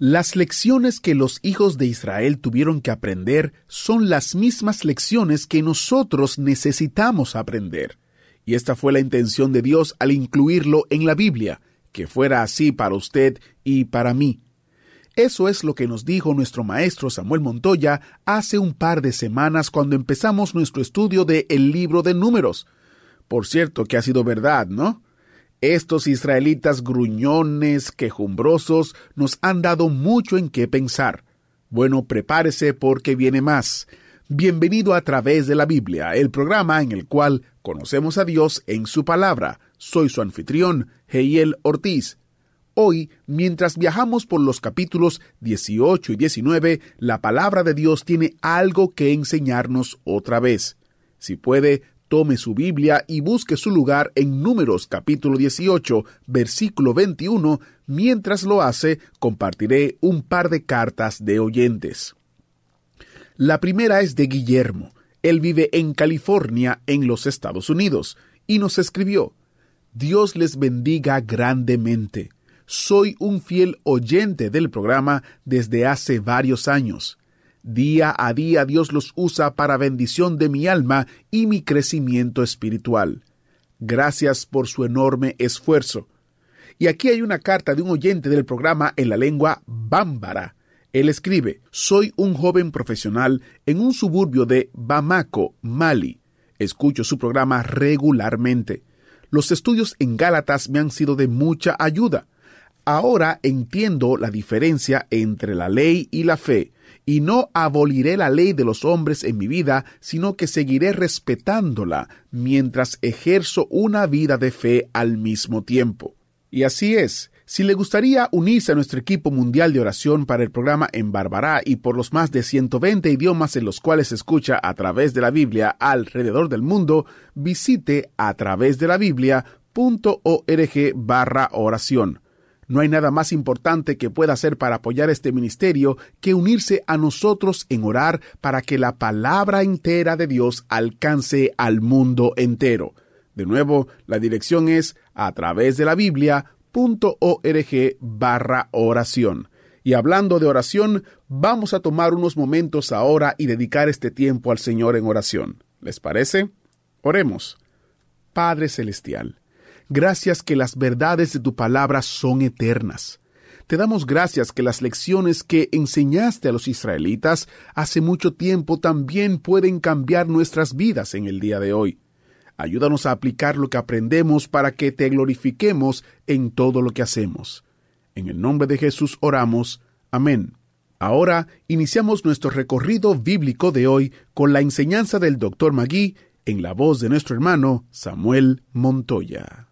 Las lecciones que los hijos de Israel tuvieron que aprender son las mismas lecciones que nosotros necesitamos aprender. Y esta fue la intención de Dios al incluirlo en la Biblia, que fuera así para usted y para mí. Eso es lo que nos dijo nuestro maestro Samuel Montoya hace un par de semanas cuando empezamos nuestro estudio de El libro de números. Por cierto que ha sido verdad, ¿no? Estos israelitas gruñones, quejumbrosos, nos han dado mucho en qué pensar. Bueno, prepárese porque viene más. Bienvenido a través de la Biblia, el programa en el cual conocemos a Dios en su palabra. Soy su anfitrión, Heiel Ortiz. Hoy, mientras viajamos por los capítulos 18 y 19, la palabra de Dios tiene algo que enseñarnos otra vez. Si puede, tome su Biblia y busque su lugar en Números capítulo 18, versículo 21. Mientras lo hace, compartiré un par de cartas de oyentes. La primera es de Guillermo. Él vive en California, en los Estados Unidos, y nos escribió, Dios les bendiga grandemente. Soy un fiel oyente del programa desde hace varios años. Día a día Dios los usa para bendición de mi alma y mi crecimiento espiritual. Gracias por su enorme esfuerzo. Y aquí hay una carta de un oyente del programa en la lengua bámbara. Él escribe, Soy un joven profesional en un suburbio de Bamako, Mali. Escucho su programa regularmente. Los estudios en Gálatas me han sido de mucha ayuda. Ahora entiendo la diferencia entre la ley y la fe, y no aboliré la ley de los hombres en mi vida, sino que seguiré respetándola mientras ejerzo una vida de fe al mismo tiempo. Y así es. Si le gustaría unirse a nuestro equipo mundial de oración para el programa en Barbará y por los más de 120 idiomas en los cuales se escucha a través de la Biblia alrededor del mundo, visite a través de la Biblia.org barra oración. No hay nada más importante que pueda hacer para apoyar este ministerio que unirse a nosotros en orar para que la palabra entera de Dios alcance al mundo entero. De nuevo, la dirección es a través de la Biblia.org barra oración. Y hablando de oración, vamos a tomar unos momentos ahora y dedicar este tiempo al Señor en oración. ¿Les parece? Oremos. Padre Celestial, Gracias que las verdades de tu palabra son eternas. Te damos gracias que las lecciones que enseñaste a los israelitas hace mucho tiempo también pueden cambiar nuestras vidas en el día de hoy. Ayúdanos a aplicar lo que aprendemos para que te glorifiquemos en todo lo que hacemos. En el nombre de Jesús oramos. Amén. Ahora iniciamos nuestro recorrido bíblico de hoy con la enseñanza del Dr. Magui en la voz de nuestro hermano Samuel Montoya.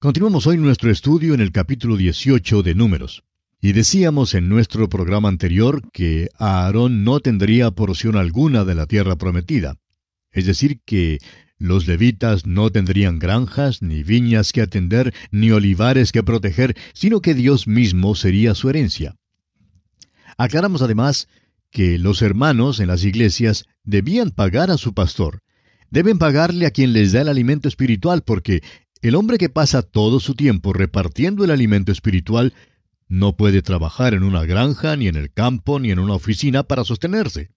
Continuamos hoy nuestro estudio en el capítulo 18 de Números. Y decíamos en nuestro programa anterior que Aarón no tendría porción alguna de la tierra prometida. Es decir, que los levitas no tendrían granjas, ni viñas que atender, ni olivares que proteger, sino que Dios mismo sería su herencia. Aclaramos además que los hermanos en las iglesias debían pagar a su pastor. Deben pagarle a quien les da el alimento espiritual porque el hombre que pasa todo su tiempo repartiendo el alimento espiritual no puede trabajar en una granja, ni en el campo, ni en una oficina para sostenerse.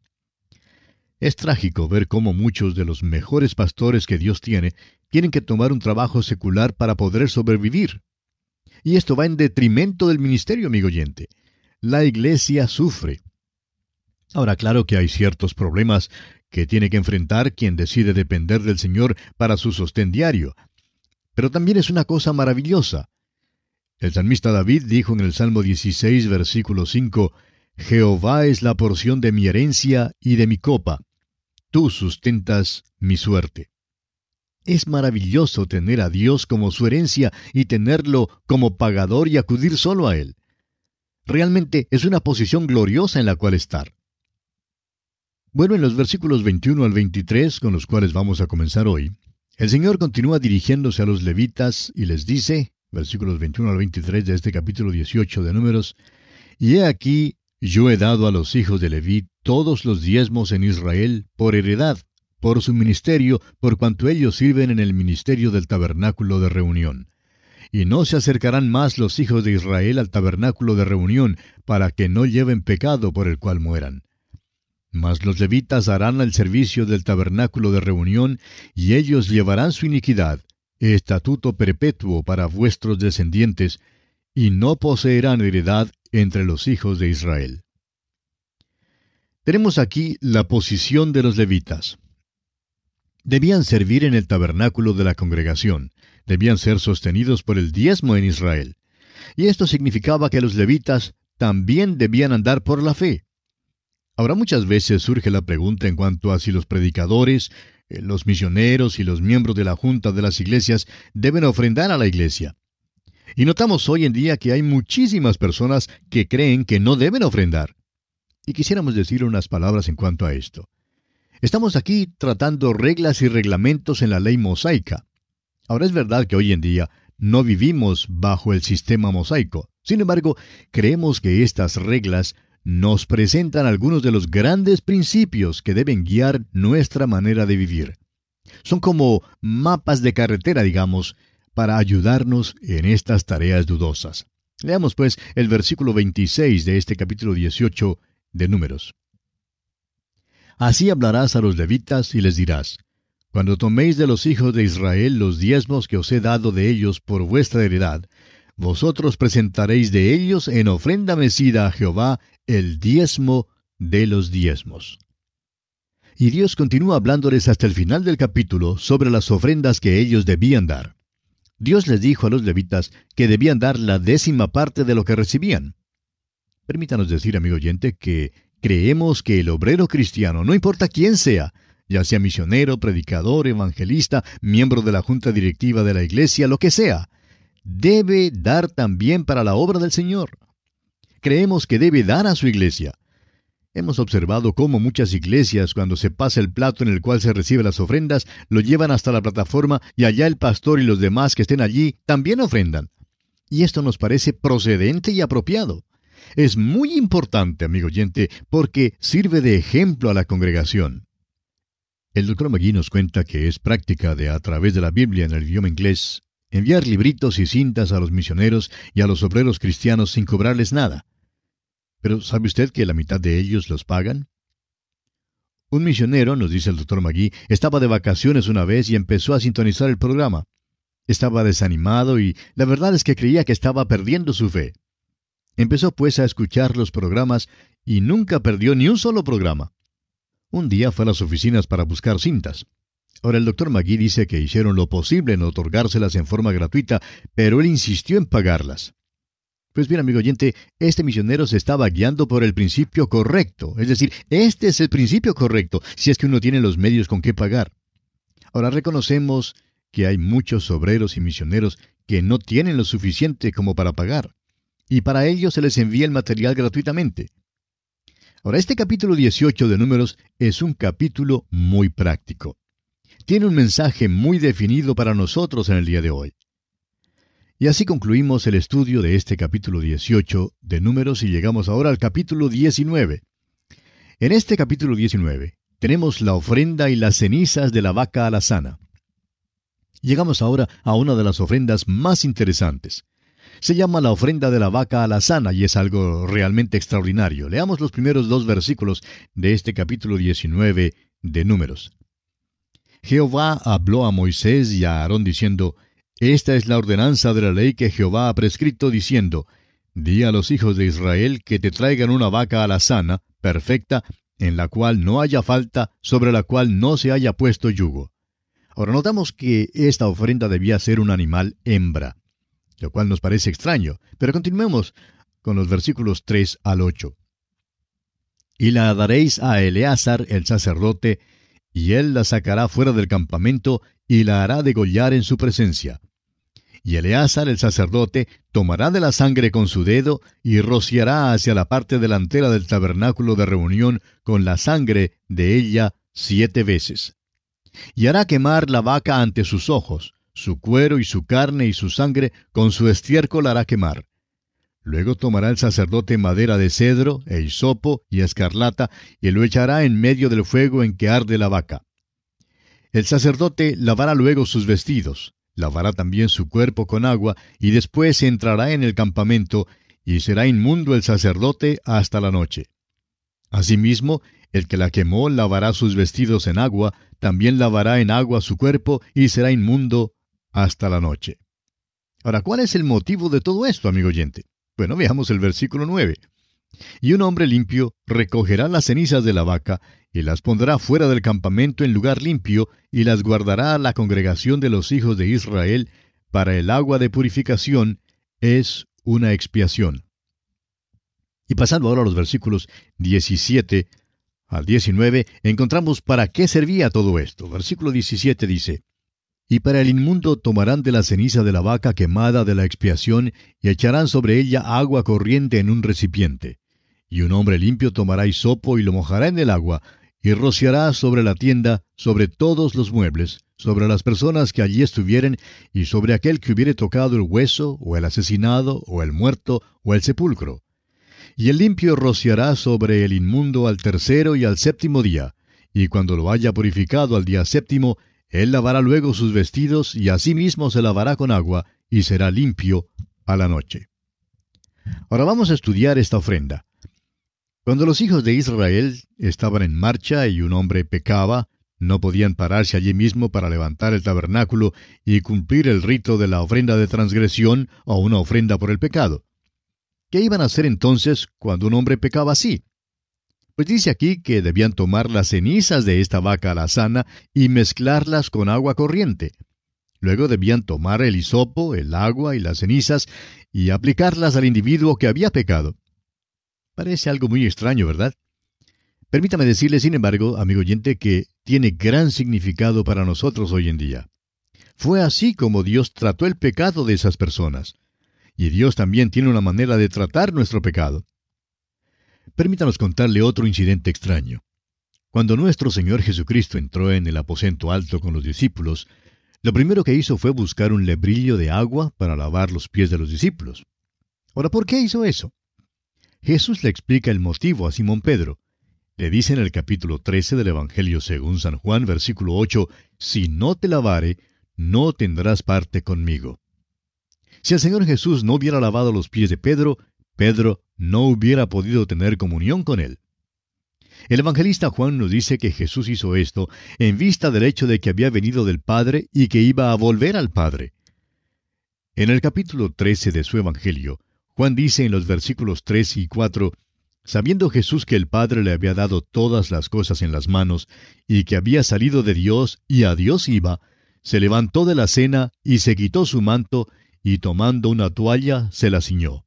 Es trágico ver cómo muchos de los mejores pastores que Dios tiene tienen que tomar un trabajo secular para poder sobrevivir. Y esto va en detrimento del ministerio, amigo oyente. La iglesia sufre. Ahora, claro que hay ciertos problemas que tiene que enfrentar quien decide depender del Señor para su sostén diario, pero también es una cosa maravillosa. El salmista David dijo en el Salmo 16, versículo 5, Jehová es la porción de mi herencia y de mi copa. Tú sustentas mi suerte. Es maravilloso tener a Dios como su herencia y tenerlo como pagador y acudir solo a Él. Realmente es una posición gloriosa en la cual estar. Bueno, en los versículos 21 al 23, con los cuales vamos a comenzar hoy, el Señor continúa dirigiéndose a los levitas y les dice, versículos 21 al 23 de este capítulo 18 de Números, Y he aquí, yo he dado a los hijos de Leví todos los diezmos en Israel por heredad, por su ministerio, por cuanto ellos sirven en el ministerio del tabernáculo de reunión. Y no se acercarán más los hijos de Israel al tabernáculo de reunión, para que no lleven pecado por el cual mueran mas los levitas harán el servicio del tabernáculo de reunión, y ellos llevarán su iniquidad, estatuto perpetuo para vuestros descendientes, y no poseerán heredad entre los hijos de Israel. Tenemos aquí la posición de los levitas. Debían servir en el tabernáculo de la congregación, debían ser sostenidos por el diezmo en Israel. Y esto significaba que los levitas también debían andar por la fe. Ahora muchas veces surge la pregunta en cuanto a si los predicadores, eh, los misioneros y los miembros de la junta de las iglesias deben ofrendar a la iglesia. Y notamos hoy en día que hay muchísimas personas que creen que no deben ofrendar. Y quisiéramos decir unas palabras en cuanto a esto. Estamos aquí tratando reglas y reglamentos en la ley mosaica. Ahora es verdad que hoy en día no vivimos bajo el sistema mosaico. Sin embargo, creemos que estas reglas nos presentan algunos de los grandes principios que deben guiar nuestra manera de vivir. Son como mapas de carretera, digamos, para ayudarnos en estas tareas dudosas. Leamos pues el versículo 26 de este capítulo 18 de Números. Así hablarás a los levitas y les dirás, Cuando toméis de los hijos de Israel los diezmos que os he dado de ellos por vuestra heredad, vosotros presentaréis de ellos en ofrenda mecida a Jehová el diezmo de los diezmos. Y Dios continúa hablándoles hasta el final del capítulo sobre las ofrendas que ellos debían dar. Dios les dijo a los levitas que debían dar la décima parte de lo que recibían. Permítanos decir, amigo oyente, que creemos que el obrero cristiano, no importa quién sea, ya sea misionero, predicador, evangelista, miembro de la junta directiva de la iglesia, lo que sea, debe dar también para la obra del Señor creemos que debe dar a su iglesia. Hemos observado cómo muchas iglesias, cuando se pasa el plato en el cual se reciben las ofrendas, lo llevan hasta la plataforma y allá el pastor y los demás que estén allí también ofrendan. Y esto nos parece procedente y apropiado. Es muy importante, amigo oyente, porque sirve de ejemplo a la congregación. El doctor Magui nos cuenta que es práctica de a través de la Biblia en el idioma inglés enviar libritos y cintas a los misioneros y a los obreros cristianos sin cobrarles nada. Pero ¿sabe usted que la mitad de ellos los pagan? Un misionero, nos dice el doctor Magui, estaba de vacaciones una vez y empezó a sintonizar el programa. Estaba desanimado y la verdad es que creía que estaba perdiendo su fe. Empezó pues a escuchar los programas y nunca perdió ni un solo programa. Un día fue a las oficinas para buscar cintas. Ahora el doctor Magui dice que hicieron lo posible en otorgárselas en forma gratuita, pero él insistió en pagarlas. Pues bien, amigo oyente, este misionero se estaba guiando por el principio correcto. Es decir, este es el principio correcto, si es que uno tiene los medios con qué pagar. Ahora reconocemos que hay muchos obreros y misioneros que no tienen lo suficiente como para pagar. Y para ellos se les envía el material gratuitamente. Ahora, este capítulo 18 de Números es un capítulo muy práctico. Tiene un mensaje muy definido para nosotros en el día de hoy. Y así concluimos el estudio de este capítulo 18 de Números y llegamos ahora al capítulo 19. En este capítulo 19 tenemos la ofrenda y las cenizas de la vaca alazana. Llegamos ahora a una de las ofrendas más interesantes. Se llama la ofrenda de la vaca alazana y es algo realmente extraordinario. Leamos los primeros dos versículos de este capítulo 19 de Números. Jehová habló a Moisés y a Aarón diciendo, esta es la ordenanza de la ley que Jehová ha prescrito diciendo, Di a los hijos de Israel que te traigan una vaca alazana, perfecta, en la cual no haya falta, sobre la cual no se haya puesto yugo. Ahora notamos que esta ofrenda debía ser un animal hembra, lo cual nos parece extraño, pero continuemos con los versículos 3 al 8. Y la daréis a Eleazar el sacerdote, y él la sacará fuera del campamento y la hará degollar en su presencia. Y Eleazar el sacerdote tomará de la sangre con su dedo y rociará hacia la parte delantera del tabernáculo de reunión con la sangre de ella siete veces. Y hará quemar la vaca ante sus ojos, su cuero y su carne y su sangre con su estiércol hará quemar. Luego tomará el sacerdote madera de cedro, e hisopo y escarlata, y lo echará en medio del fuego en que arde la vaca. El sacerdote lavará luego sus vestidos, lavará también su cuerpo con agua, y después entrará en el campamento, y será inmundo el sacerdote hasta la noche. Asimismo, el que la quemó lavará sus vestidos en agua, también lavará en agua su cuerpo, y será inmundo hasta la noche. Ahora, ¿cuál es el motivo de todo esto, amigo oyente? Bueno, veamos el versículo 9. Y un hombre limpio recogerá las cenizas de la vaca y las pondrá fuera del campamento en lugar limpio y las guardará a la congregación de los hijos de Israel para el agua de purificación es una expiación. Y pasando ahora a los versículos 17 al 19, encontramos para qué servía todo esto. Versículo 17 dice, y para el inmundo tomarán de la ceniza de la vaca quemada de la expiación y echarán sobre ella agua corriente en un recipiente. Y un hombre limpio tomará hisopo y lo mojará en el agua, y rociará sobre la tienda, sobre todos los muebles, sobre las personas que allí estuvieren, y sobre aquel que hubiere tocado el hueso, o el asesinado, o el muerto, o el sepulcro. Y el limpio rociará sobre el inmundo al tercero y al séptimo día, y cuando lo haya purificado al día séptimo, él lavará luego sus vestidos y asimismo se lavará con agua y será limpio a la noche. Ahora vamos a estudiar esta ofrenda. Cuando los hijos de Israel estaban en marcha y un hombre pecaba, no podían pararse allí mismo para levantar el tabernáculo y cumplir el rito de la ofrenda de transgresión o una ofrenda por el pecado. ¿Qué iban a hacer entonces cuando un hombre pecaba así? Pues dice aquí que debían tomar las cenizas de esta vaca alazana y mezclarlas con agua corriente. Luego debían tomar el hisopo, el agua y las cenizas y aplicarlas al individuo que había pecado. Parece algo muy extraño, ¿verdad? Permítame decirle, sin embargo, amigo oyente, que tiene gran significado para nosotros hoy en día. Fue así como Dios trató el pecado de esas personas. Y Dios también tiene una manera de tratar nuestro pecado. Permítanos contarle otro incidente extraño. Cuando nuestro Señor Jesucristo entró en el aposento alto con los discípulos, lo primero que hizo fue buscar un lebrillo de agua para lavar los pies de los discípulos. Ahora, ¿por qué hizo eso? Jesús le explica el motivo a Simón Pedro. Le dice en el capítulo 13 del Evangelio según San Juan, versículo 8, Si no te lavare, no tendrás parte conmigo. Si el Señor Jesús no hubiera lavado los pies de Pedro, Pedro no hubiera podido tener comunión con él. El evangelista Juan nos dice que Jesús hizo esto en vista del hecho de que había venido del Padre y que iba a volver al Padre. En el capítulo 13 de su Evangelio, Juan dice en los versículos 3 y 4, Sabiendo Jesús que el Padre le había dado todas las cosas en las manos, y que había salido de Dios y a Dios iba, se levantó de la cena y se quitó su manto, y tomando una toalla se la ciñó.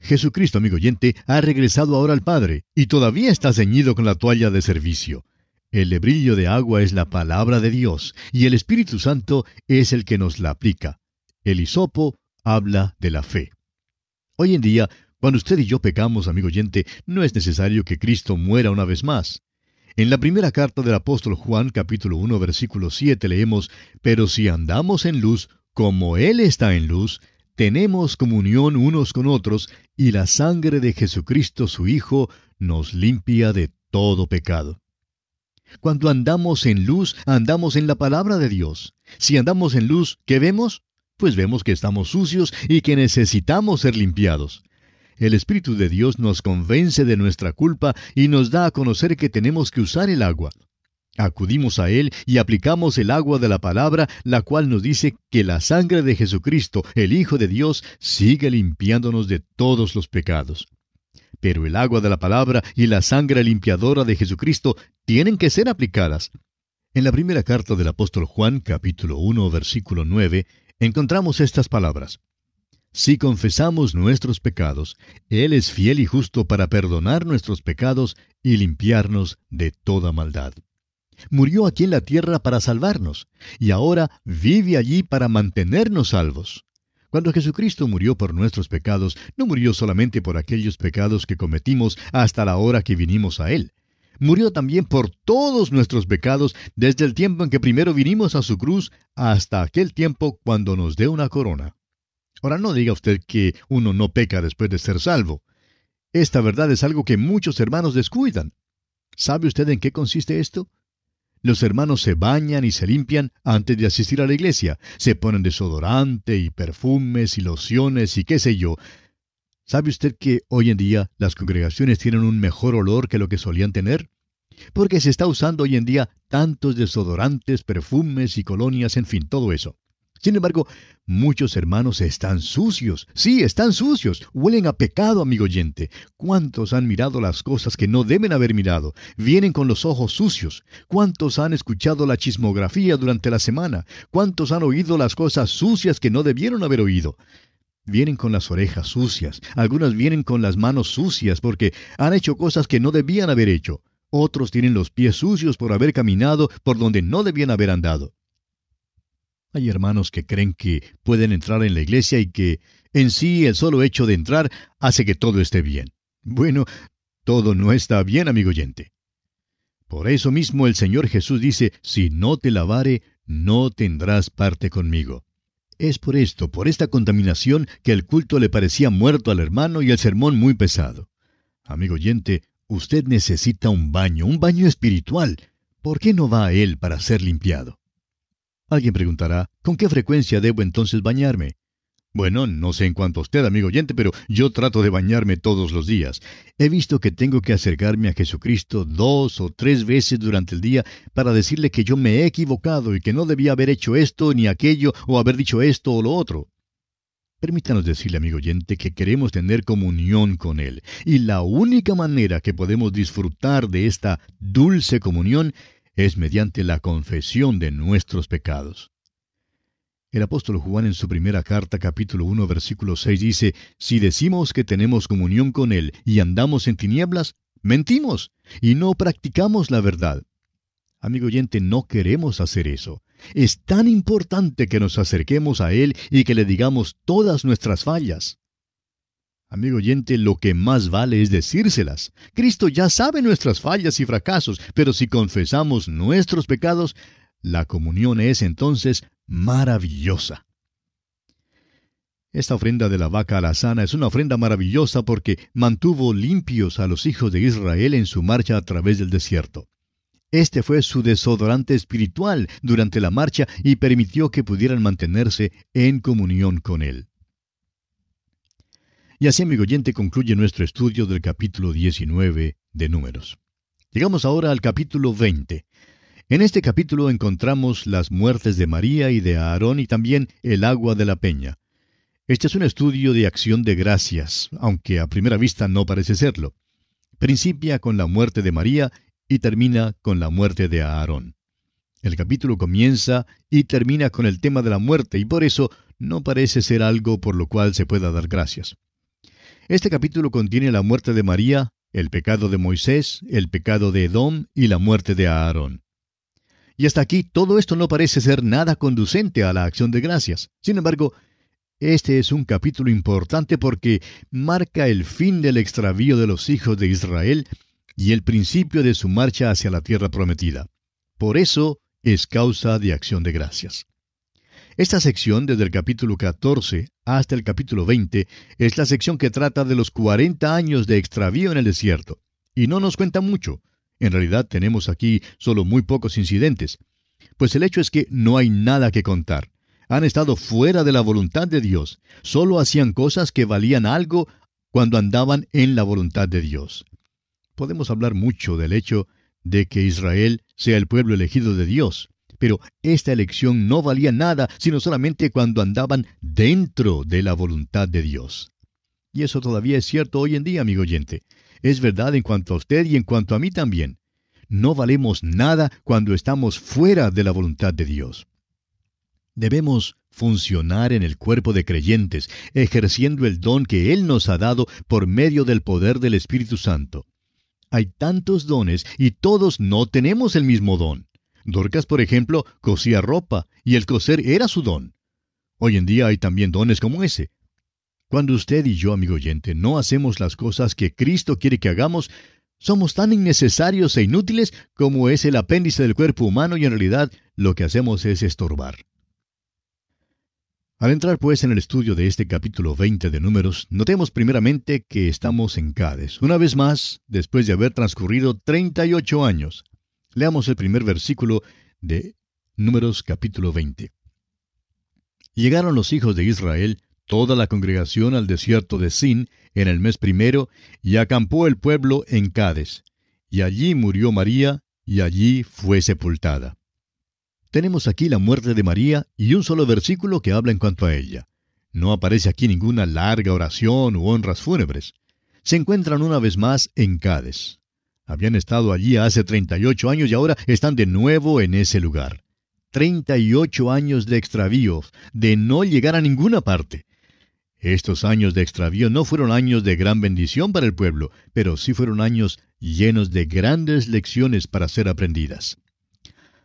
Jesucristo, amigo oyente, ha regresado ahora al Padre y todavía está ceñido con la toalla de servicio. El lebrillo de agua es la palabra de Dios y el Espíritu Santo es el que nos la aplica. El hisopo habla de la fe. Hoy en día, cuando usted y yo pecamos, amigo oyente, no es necesario que Cristo muera una vez más. En la primera carta del apóstol Juan, capítulo 1, versículo 7, leemos, Pero si andamos en luz, como Él está en luz, tenemos comunión unos con otros, y la sangre de Jesucristo su Hijo nos limpia de todo pecado. Cuando andamos en luz, andamos en la palabra de Dios. Si andamos en luz, ¿qué vemos? Pues vemos que estamos sucios y que necesitamos ser limpiados. El Espíritu de Dios nos convence de nuestra culpa y nos da a conocer que tenemos que usar el agua. Acudimos a Él y aplicamos el agua de la palabra, la cual nos dice que la sangre de Jesucristo, el Hijo de Dios, sigue limpiándonos de todos los pecados. Pero el agua de la palabra y la sangre limpiadora de Jesucristo tienen que ser aplicadas. En la primera carta del apóstol Juan, capítulo 1, versículo 9, encontramos estas palabras. Si confesamos nuestros pecados, Él es fiel y justo para perdonar nuestros pecados y limpiarnos de toda maldad. Murió aquí en la tierra para salvarnos, y ahora vive allí para mantenernos salvos. Cuando Jesucristo murió por nuestros pecados, no murió solamente por aquellos pecados que cometimos hasta la hora que vinimos a Él. Murió también por todos nuestros pecados desde el tiempo en que primero vinimos a su cruz hasta aquel tiempo cuando nos dé una corona. Ahora no diga usted que uno no peca después de ser salvo. Esta verdad es algo que muchos hermanos descuidan. ¿Sabe usted en qué consiste esto? Los hermanos se bañan y se limpian antes de asistir a la iglesia, se ponen desodorante y perfumes y lociones y qué sé yo. ¿Sabe usted que hoy en día las congregaciones tienen un mejor olor que lo que solían tener? Porque se está usando hoy en día tantos desodorantes, perfumes y colonias, en fin, todo eso. Sin embargo, muchos hermanos están sucios. Sí, están sucios. Huelen a pecado, amigo oyente. ¿Cuántos han mirado las cosas que no deben haber mirado? Vienen con los ojos sucios. ¿Cuántos han escuchado la chismografía durante la semana? ¿Cuántos han oído las cosas sucias que no debieron haber oído? Vienen con las orejas sucias. Algunas vienen con las manos sucias porque han hecho cosas que no debían haber hecho. Otros tienen los pies sucios por haber caminado por donde no debían haber andado. Hay hermanos que creen que pueden entrar en la iglesia y que en sí el solo hecho de entrar hace que todo esté bien. Bueno, todo no está bien, amigo oyente. Por eso mismo el Señor Jesús dice, si no te lavare, no tendrás parte conmigo. Es por esto, por esta contaminación, que el culto le parecía muerto al hermano y el sermón muy pesado. Amigo oyente, usted necesita un baño, un baño espiritual. ¿Por qué no va a él para ser limpiado? Alguien preguntará, ¿con qué frecuencia debo entonces bañarme? Bueno, no sé en cuanto a usted, amigo oyente, pero yo trato de bañarme todos los días. He visto que tengo que acercarme a Jesucristo dos o tres veces durante el día para decirle que yo me he equivocado y que no debía haber hecho esto ni aquello o haber dicho esto o lo otro. Permítanos decirle, amigo oyente, que queremos tener comunión con Él, y la única manera que podemos disfrutar de esta dulce comunión es mediante la confesión de nuestros pecados. El apóstol Juan en su primera carta capítulo 1 versículo 6 dice, Si decimos que tenemos comunión con Él y andamos en tinieblas, mentimos y no practicamos la verdad. Amigo oyente, no queremos hacer eso. Es tan importante que nos acerquemos a Él y que le digamos todas nuestras fallas. Amigo oyente, lo que más vale es decírselas. Cristo ya sabe nuestras fallas y fracasos, pero si confesamos nuestros pecados, la comunión es entonces maravillosa. Esta ofrenda de la vaca alazana es una ofrenda maravillosa porque mantuvo limpios a los hijos de Israel en su marcha a través del desierto. Este fue su desodorante espiritual durante la marcha y permitió que pudieran mantenerse en comunión con él. Y así, amigo oyente, concluye nuestro estudio del capítulo 19 de Números. Llegamos ahora al capítulo 20. En este capítulo encontramos las muertes de María y de Aarón y también el agua de la peña. Este es un estudio de acción de gracias, aunque a primera vista no parece serlo. Principia con la muerte de María y termina con la muerte de Aarón. El capítulo comienza y termina con el tema de la muerte y por eso no parece ser algo por lo cual se pueda dar gracias. Este capítulo contiene la muerte de María, el pecado de Moisés, el pecado de Edom y la muerte de Aarón. Y hasta aquí todo esto no parece ser nada conducente a la acción de gracias. Sin embargo, este es un capítulo importante porque marca el fin del extravío de los hijos de Israel y el principio de su marcha hacia la tierra prometida. Por eso es causa de acción de gracias. Esta sección, desde el capítulo 14 hasta el capítulo 20, es la sección que trata de los 40 años de extravío en el desierto. Y no nos cuenta mucho. En realidad tenemos aquí solo muy pocos incidentes. Pues el hecho es que no hay nada que contar. Han estado fuera de la voluntad de Dios. Solo hacían cosas que valían algo cuando andaban en la voluntad de Dios. Podemos hablar mucho del hecho de que Israel sea el pueblo elegido de Dios. Pero esta elección no valía nada sino solamente cuando andaban dentro de la voluntad de Dios. Y eso todavía es cierto hoy en día, amigo oyente. Es verdad en cuanto a usted y en cuanto a mí también. No valemos nada cuando estamos fuera de la voluntad de Dios. Debemos funcionar en el cuerpo de creyentes, ejerciendo el don que Él nos ha dado por medio del poder del Espíritu Santo. Hay tantos dones y todos no tenemos el mismo don. Dorcas, por ejemplo, cosía ropa y el coser era su don. Hoy en día hay también dones como ese. Cuando usted y yo, amigo oyente, no hacemos las cosas que Cristo quiere que hagamos, somos tan innecesarios e inútiles como es el apéndice del cuerpo humano y en realidad lo que hacemos es estorbar. Al entrar pues en el estudio de este capítulo 20 de Números, notemos primeramente que estamos en Cádiz, una vez más, después de haber transcurrido 38 años. Leamos el primer versículo de Números capítulo 20. Llegaron los hijos de Israel, toda la congregación al desierto de Sin, en el mes primero, y acampó el pueblo en Cádiz. Y allí murió María, y allí fue sepultada. Tenemos aquí la muerte de María y un solo versículo que habla en cuanto a ella. No aparece aquí ninguna larga oración u honras fúnebres. Se encuentran una vez más en Cádiz. Habían estado allí hace 38 años y ahora están de nuevo en ese lugar. 38 años de extravío, de no llegar a ninguna parte. Estos años de extravío no fueron años de gran bendición para el pueblo, pero sí fueron años llenos de grandes lecciones para ser aprendidas.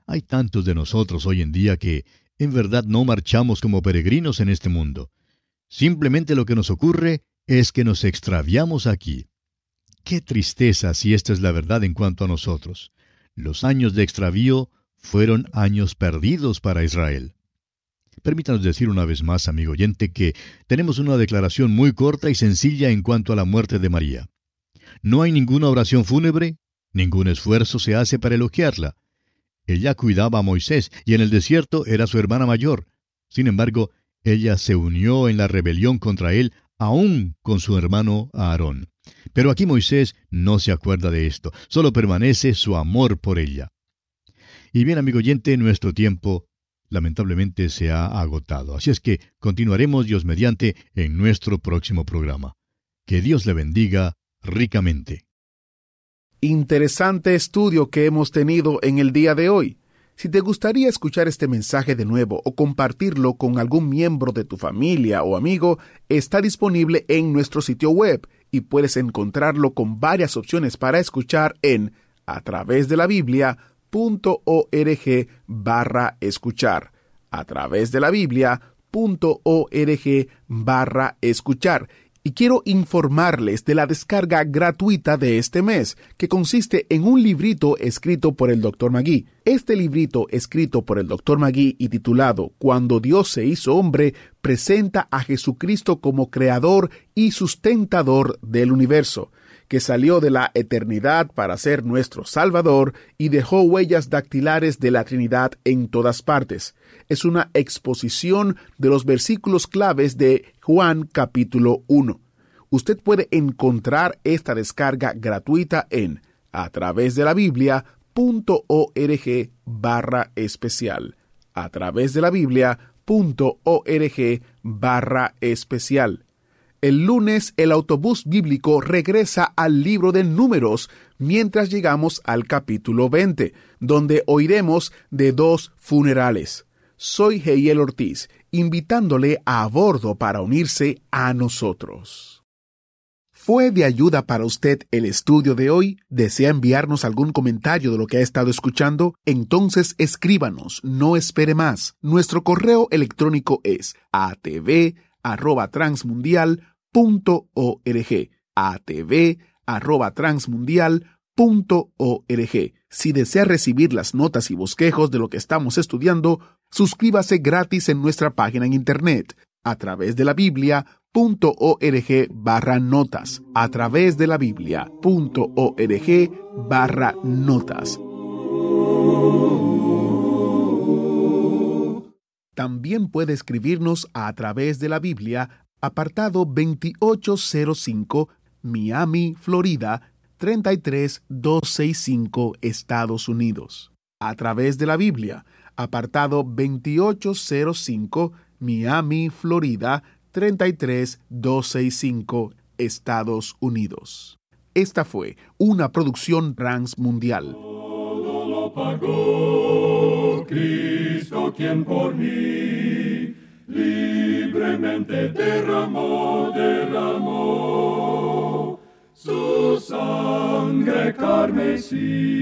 Hay tantos de nosotros hoy en día que en verdad no marchamos como peregrinos en este mundo. Simplemente lo que nos ocurre es que nos extraviamos aquí. Qué tristeza si esta es la verdad en cuanto a nosotros. Los años de extravío fueron años perdidos para Israel. Permítanos decir una vez más, amigo oyente, que tenemos una declaración muy corta y sencilla en cuanto a la muerte de María. No hay ninguna oración fúnebre, ningún esfuerzo se hace para elogiarla. Ella cuidaba a Moisés y en el desierto era su hermana mayor. Sin embargo, ella se unió en la rebelión contra él, aún con su hermano Aarón. Pero aquí Moisés no se acuerda de esto, solo permanece su amor por ella. Y bien, amigo oyente, nuestro tiempo lamentablemente se ha agotado. Así es que continuaremos Dios mediante en nuestro próximo programa. Que Dios le bendiga ricamente. Interesante estudio que hemos tenido en el día de hoy. Si te gustaría escuchar este mensaje de nuevo o compartirlo con algún miembro de tu familia o amigo, está disponible en nuestro sitio web y puedes encontrarlo con varias opciones para escuchar en a través de la Biblia org barra escuchar. A través de la Biblia org barra escuchar. Y quiero informarles de la descarga gratuita de este mes, que consiste en un librito escrito por el Dr. Magui. Este librito escrito por el Dr. Magui y titulado Cuando Dios se hizo hombre, presenta a Jesucristo como creador y sustentador del universo que salió de la eternidad para ser nuestro Salvador y dejó huellas dactilares de la Trinidad en todas partes. Es una exposición de los versículos claves de Juan capítulo 1. Usted puede encontrar esta descarga gratuita en a través de la Biblia.org barra especial. A través de la Biblia.org barra especial. El lunes el autobús bíblico regresa al libro de números mientras llegamos al capítulo 20, donde oiremos de dos funerales. Soy Heiel Ortiz, invitándole a bordo para unirse a nosotros. ¿Fue de ayuda para usted el estudio de hoy? ¿Desea enviarnos algún comentario de lo que ha estado escuchando? Entonces escríbanos, no espere más. Nuestro correo electrónico es atv@transmundial transmundial.org. atv@transmundial.org. Si desea recibir las notas y bosquejos de lo que estamos estudiando, suscríbase gratis en nuestra página en internet a través de la Biblia.org barra notas, a través de la Biblia.org barra notas. También puede escribirnos a través de la Biblia apartado 2805, Miami, Florida 33265, Estados Unidos. A través de la Biblia, apartado 2805, Miami, Florida 33265, Estados Unidos. Esta fue una producción transmundial. Cristo quien por mí libremente derramó, derramó su sangre carmesí.